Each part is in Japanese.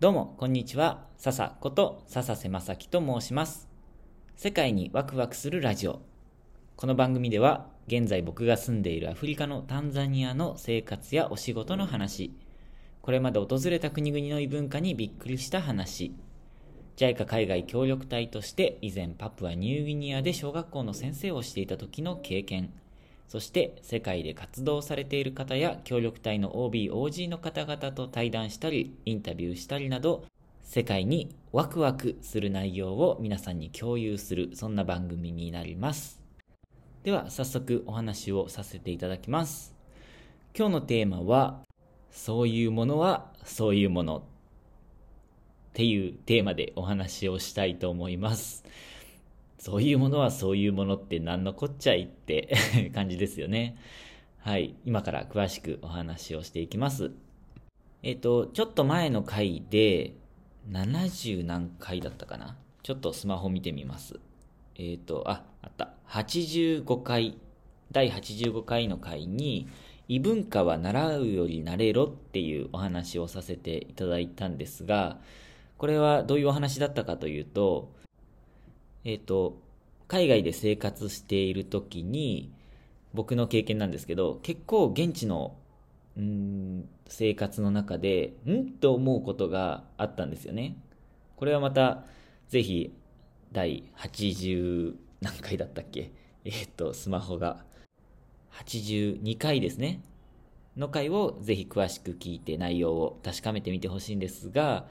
どうも、こんにちは。笹こと笹瀬正樹と申します。世界にワクワクするラジオ。この番組では、現在僕が住んでいるアフリカのタンザニアの生活やお仕事の話、これまで訪れた国々の異文化にびっくりした話、JICA 海外協力隊として以前パプアニューギニアで小学校の先生をしていた時の経験、そして世界で活動されている方や協力隊の OB、OG の方々と対談したり、インタビューしたりなど、世界にワクワクする内容を皆さんに共有する、そんな番組になります。では、早速お話をさせていただきます。今日のテーマは、そういうものはそういうものっていうテーマでお話をしたいと思います。そういうものはそういうものって何のこっちゃいって 感じですよね。はい。今から詳しくお話をしていきます。えっ、と、ちょっと前の回で、70何回だったかな？ちょっとスマホ見てみます。えっ、と、あ、あった。85回、第85回の回に、異文化は習うより慣れろっていうお話をさせていただいたんですが、これはどういうお話だったかというと、えっ、と、海外で生活している時に、僕の経験なんですけど、結構現地の、うん、生活の中で、んと思うことがあったんですよね。これはまた、ぜひ、第80何回だったっけ？えっ、と、スマホが、82回ですね。の回をぜひ詳しく聞いて内容を確かめてみてほしいんですが、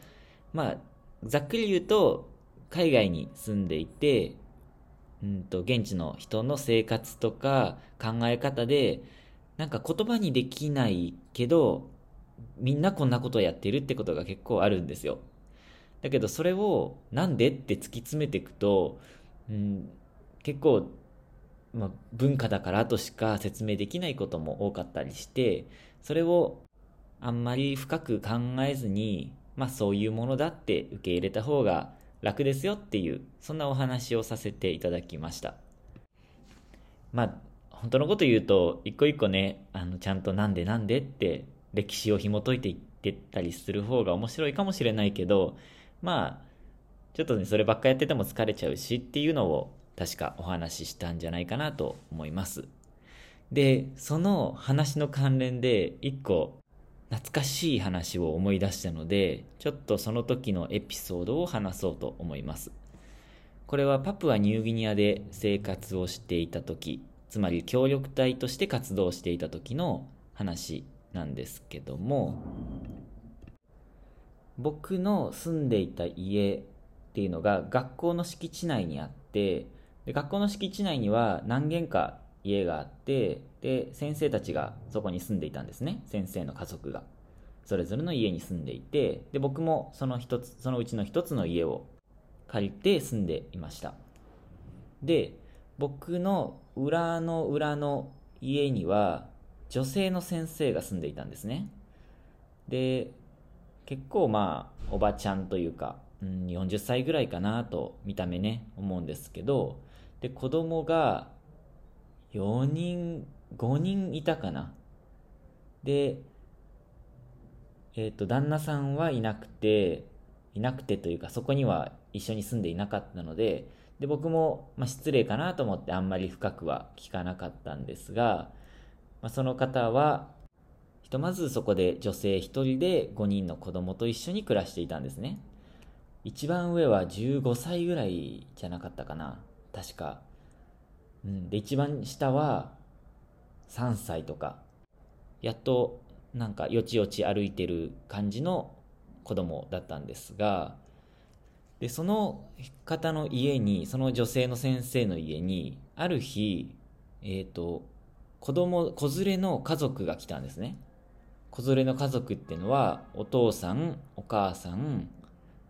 まあ、ざっくり言うと、海外に住んでいて、うんと、現地の人の生活とか考え方で、なんか言葉にできないけど、みんなこんなことをやってるってことが結構あるんですよ。だけどそれをなんでって突き詰めていくと、うん、結構、まあ、文化だからとしか説明できないことも多かったりして、それをあんまり深く考えずに、まあそういうものだって受け入れた方が楽ですよっていう、そんなお話をさせていただきました。まあ、本当のこと言うと、一個一個ね、あの、ちゃんとなんでなんでって歴史を紐解いていってたりする方が面白いかもしれないけど、まあ、ちょっとね、そればっかやってても疲れちゃうしっていうのを確かお話ししたんじゃないかなと思います。で、その話の関連で一個懐かしい話を思い出したので、ちょっとその時のエピソードを話そうと思います。これはパプアニューギニアで生活をしていた時、つまり協力隊として活動していた時の話なんですけども、僕の住んでいた家っていうのが学校の敷地内にあって、で学校の敷地内には何軒か家があって、で、先生たちがそこに住んでいたんですね。先生の家族が。それぞれの家に住んでいて、で、僕もその一つ、そのうちの一つの家を借りて住んでいました。で、僕の裏の裏の家には女性の先生が住んでいたんですね。で、結構まあ、おばちゃんというか、うん、40歳ぐらいかなと見た目ね、思うんですけど、で、子供が4人、5人いたかな。で、えっ、と、旦那さんはいなくて、いなくてというか、そこには一緒に住んでいなかったので、で、僕も、まあ、失礼かなと思ってあんまり深くは聞かなかったんですが、まあ、その方は、ひとまずそこで女性1人で5人の子供と一緒に暮らしていたんですね。一番上は15歳ぐらいじゃなかったかな。確か。うん。で、一番下は3歳とか。やっと、なんか、よちよち歩いてる感じの子供だったんですが、で、その方の家に、その女性の先生の家に、ある日、えっ、と、子供、子連れの家族が来たんですね。子連れの家族っていうのは、お父さん、お母さん、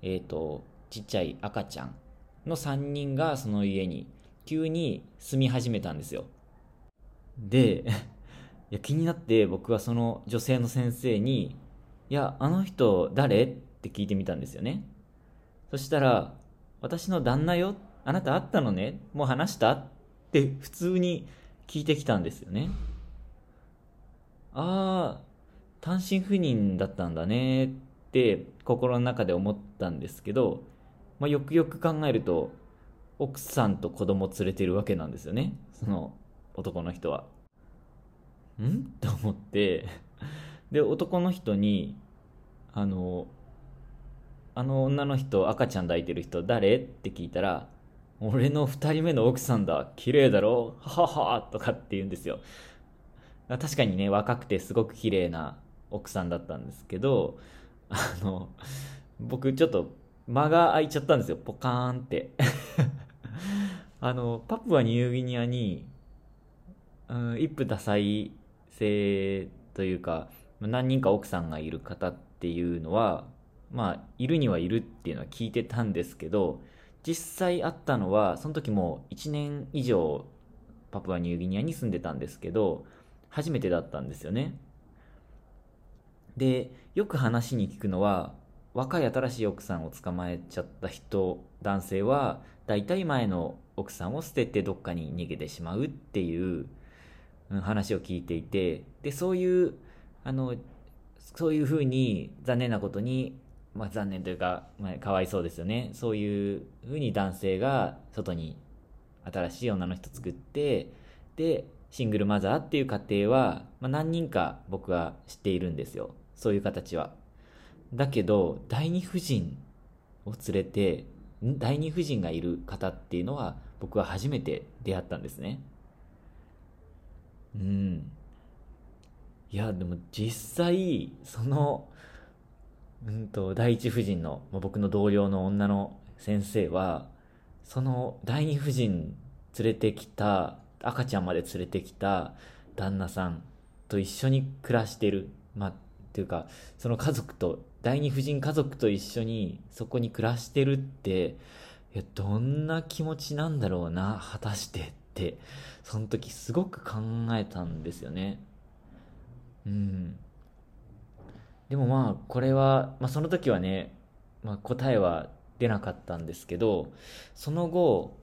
えっ、と、ちっちゃい赤ちゃんの3人がその家に急に住み始めたんですよ。で、いや気になって僕はその女性の先生に、いや、あの人誰？って聞いてみたんですよね。そしたら、私の旦那よ？あなた会ったのね？もう話した？って普通に聞いてきたんですよね。ああ、単身赴任だったんだねっって心の中で思ったんですけど、まあ、よくよく考えると奥さんと子供連れてるわけなんですよね。その男の人は。ん？と思って。で男の人にあのあの女の人赤ちゃん抱いてる人誰？って聞いたら俺の2人目の奥さんだ。綺麗だろ？はははとかって言うんですよ。確かにね若くてすごく綺麗な奥さんだったんですけどあの僕ちょっと間が空いちゃったんですよ。ポカーンって。あのパプアニューギニアに、うん、一夫多妻制というか何人か奥さんがいる方っていうのはまあいるにはいるっていうのは聞いてたんですけど実際あったのはその時も1年以上パプアニューギニアに住んでたんですけど初めてだったんですよね。でよく話に聞くのは若い新しい奥さんを捕まえちゃった人男性は大体前の奥さんを捨ててどっかに逃げてしまうっていう話を聞いていてでそういうあのそういうふうに残念なことに、まあ、残念というか、まあ、かわいそうですよね。そういうふうに男性が外に新しい女の人作ってでシングルマザーっていう家庭は、まあ、何人か僕は知っているんですよ。そういう形は。だけど第二夫人を連れて第二夫人がいる方っていうのは僕は初めて出会ったんですね。うん。いやでも実際そのうんと第一夫人の僕の同僚の女の先生はその第二夫人連れてきた赤ちゃんまで連れてきた旦那さんと一緒に暮らしてる。まあっていうかその家族と第二夫人家族と一緒にそこに暮らしてるっていやどんな気持ちなんだろうな果たしてってその時すごく考えたんですよね。うん。でもまあこれは、まあ、その時はね、まあ、答えは出なかったんですけどその後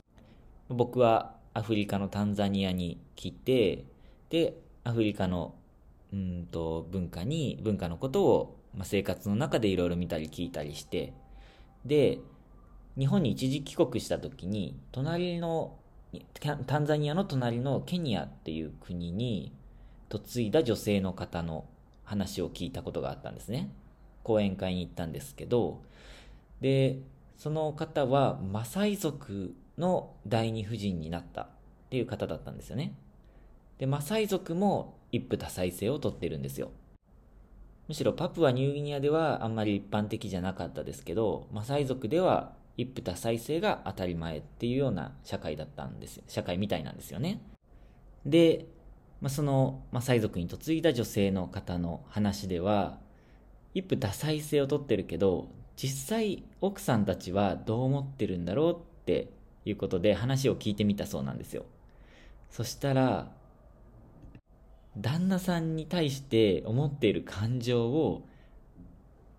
僕はアフリカのタンザニアに来てでアフリカのうんと文化に文化のことを、まあ、生活の中でいろいろ見たり聞いたりしてで日本に一時帰国した時に隣のタンザニアの隣のケニアっていう国に嫁いだ女性の方の話を聞いたことがあったんですね。講演会に行ったんですけどでその方はマサイ族の第二夫人になったっていう方だったんですよね。でマサイ族も一夫多妻制をとってるんですよ。むしろパプアニューギニアではあんまり一般的じゃなかったですけどマサイ族では一夫多妻制が当たり前っていうような社会だったんです社会みたいなんですよね。で、まあ、そのマサイ族に嫁いだ女性の方の話では一夫多妻制をとってるけど実際奥さんたちはどう思ってるんだろうっていうことで話を聞いてみたそうなんですよ。そしたら旦那さんに対して思っている感情を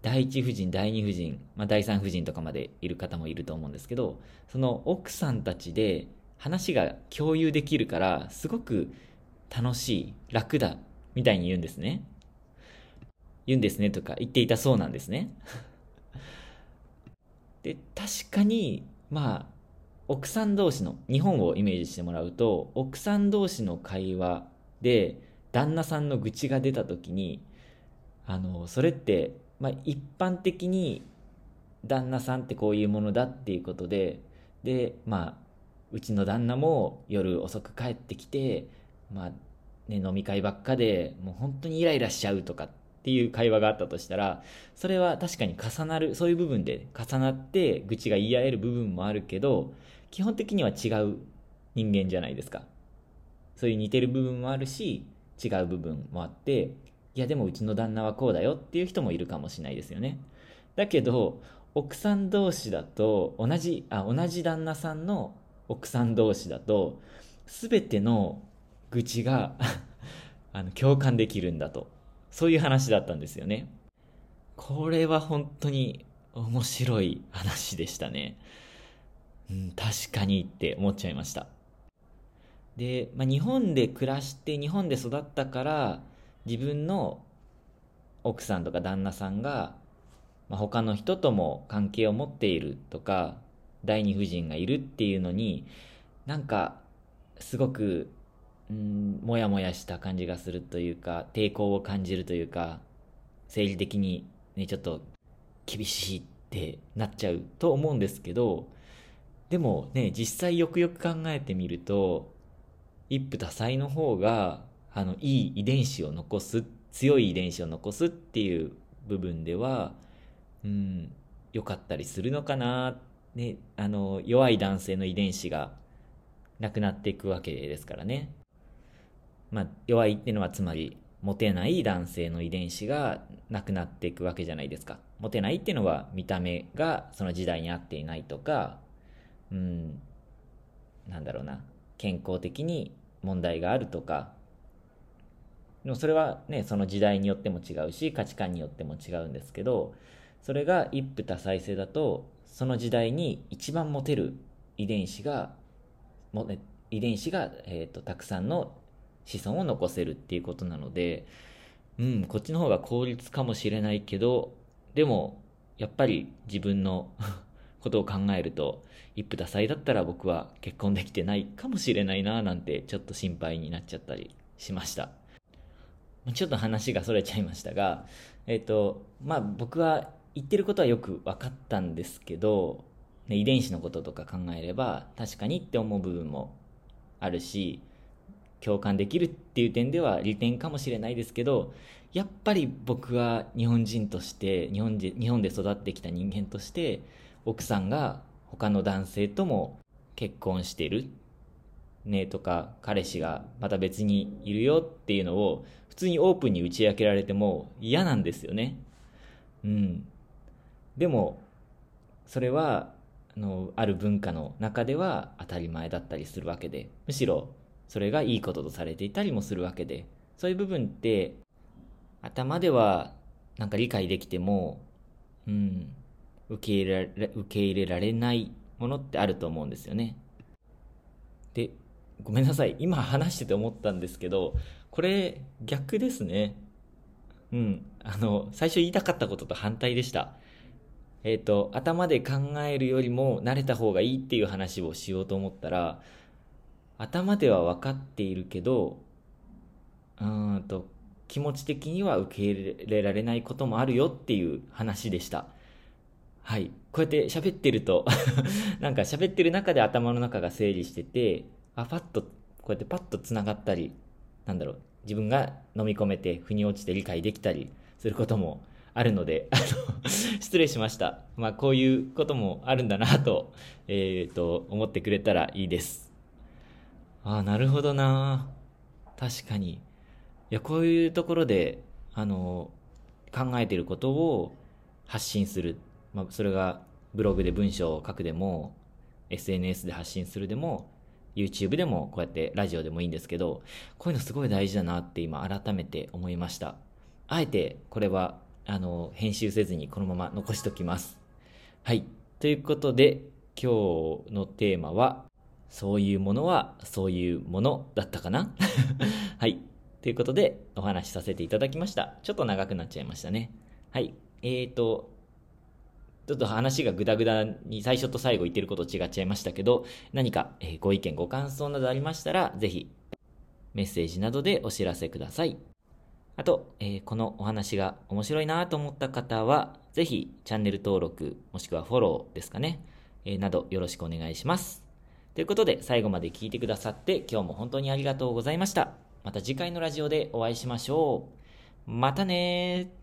第一夫人第二夫人、まあ、第三夫人とかまでいる方もいると思うんですけどその奥さんたちで話が共有できるからすごく楽しい楽だみたいに言うんですね。言うんですねとか言っていたそうなんですね。で確かにまあ奥さん同士の日本をイメージしてもらうと奥さん同士の会話で旦那さんの愚痴が出た時にあのそれって、まあ、一般的に旦那さんってこういうものだっていうことででまあうちの旦那も夜遅く帰ってきて、まあね、飲み会ばっかでもう本当にイライラしちゃうとかっていう会話があったとしたらそれは確かに重なるそういう部分で重なって愚痴が言い合える部分もあるけど基本的には違う人間じゃないですか。そういう似てる部分もあるし違う部分もあっていやでもうちの旦那はこうだよっていう人もいるかもしれないですよね。だけど奥さん同士だと同じあ同じ旦那さんの奥さん同士だと全ての愚痴が あの共感できるんだと。そういう話だったんですよね。これは本当に面白い話でしたね。うん確かにって思っちゃいました。で、まあ、日本で暮らして日本で育ったから自分の奥さんとか旦那さんがまあ、他の人とも関係を持っているとか、第二夫人がいるっていうのに、なんか、すごく、うん、もやもやした感じがするというか、抵抗を感じるというか、生理的にね、ちょっと厳しいってなっちゃうと思うんですけど、でもね、実際よくよく考えてみると、一夫多妻の方が、あの、いい遺伝子を残す、強い遺伝子を残すっていう部分では、うん、良かったりするのかな、ね、あの、弱い男性の遺伝子がなくなっていくわけですからね。まあ、弱いっていうのはつまり、モテない男性の遺伝子がなくなっていくわけじゃないですか。モテないっていうのは見た目がその時代に合っていないとか、うん、なんだろうな、健康的に問題があるとか、でもそれはね、その時代によっても違うし、価値観によっても違うんですけど、それが一夫多妻制だと、その時代に一番モテる遺伝子が、も遺伝子が、えーと、たくさんの子孫を残せるっていうことなので、うん、こっちの方が効率かもしれないけど、でも、やっぱり自分のことを考えると、一夫多妻だったら僕は結婚できてないかもしれないななんてちょっと心配になっちゃったりしました。ちょっと話がそれちゃいましたが、えっ、ー、と、まあ僕は言ってることはよく分かったんですけど、ね、遺伝子のこととか考えれば確かにって思う部分もあるし、共感できるっていう点では利点かもしれないですけど、やっぱり僕は日本人として、日本で日本で育ってきた人間として、奥さんが他の男性とも結婚してるねとか彼氏がまた別にいるよっていうのを普通にオープンに打ち明けられても嫌なんですよね。うん。でも、それは、あの、ある文化の中では当たり前だったりするわけで、むしろそれがいいこととされていたりもするわけで、そういう部分って頭ではなんか理解できても、うん、受け入れられ受け入れられないものってあると思うんですよね。で、ごめんなさい。今話してて思ったんですけど、これ逆ですね。うん。あの、最初言いたかったことと反対でした。えっ、ー、と、頭で考えるよりも慣れた方がいいっていう話をしようと思ったら、頭では分かっているけど、うんと、気持ち的には受け入れられないこともあるよっていう話でした。はい。こうやって喋ってると なんか喋ってる中で頭の中が整理してて、あ、パッと、こうやってパッと繋がったり、なんだろう、自分が飲み込めて、腑に落ちて理解できたりすることもあるので、あの、失礼しました。まあ、こういうこともあるんだなと、えっ、ー、と、思ってくれたらいいです。ああ、なるほどな確かに。いや、こういうところで、あの、考えてることを発信する。まあ、それがブログで文章を書くでも、SNS で発信するでも、YouTube でもこうやってラジオでもいいんですけど、こういうのすごい大事だなって今改めて思いました。あえてこれは、あの、編集せずにこのまま残しときます。はい。ということで、今日のテーマは、そういうものはそういうものだったかな？はい。ということで、お話しさせていただきました。ちょっと長くなっちゃいましたね。はい。えーと、ちょっと話がグダグダに最初と最後言ってること違っちゃいましたけど、何か、ご意見ご感想などありましたら、ぜひメッセージなどでお知らせください。あと、えー、このお話が面白いなと思った方は、ぜひチャンネル登録、もしくはフォローですかね、えー、などよろしくお願いします。ということで、最後まで聞いてくださって今日も本当にありがとうございました。また次回のラジオでお会いしましょう。またねー。